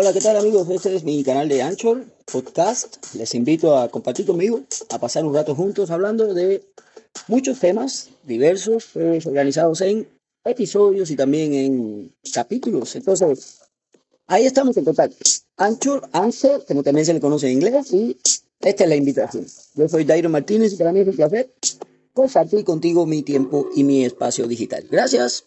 Hola, ¿qué tal amigos? Este es mi canal de Anchor Podcast. Les invito a compartir conmigo, a pasar un rato juntos hablando de muchos temas diversos, pues, organizados en episodios y también en capítulos. Entonces, ahí estamos en contacto. Anchor, Anchor, como también se le conoce en inglés, y esta es la invitación. Yo soy Dairo Martínez y para mí es un placer compartir contigo mi tiempo y mi espacio digital. Gracias.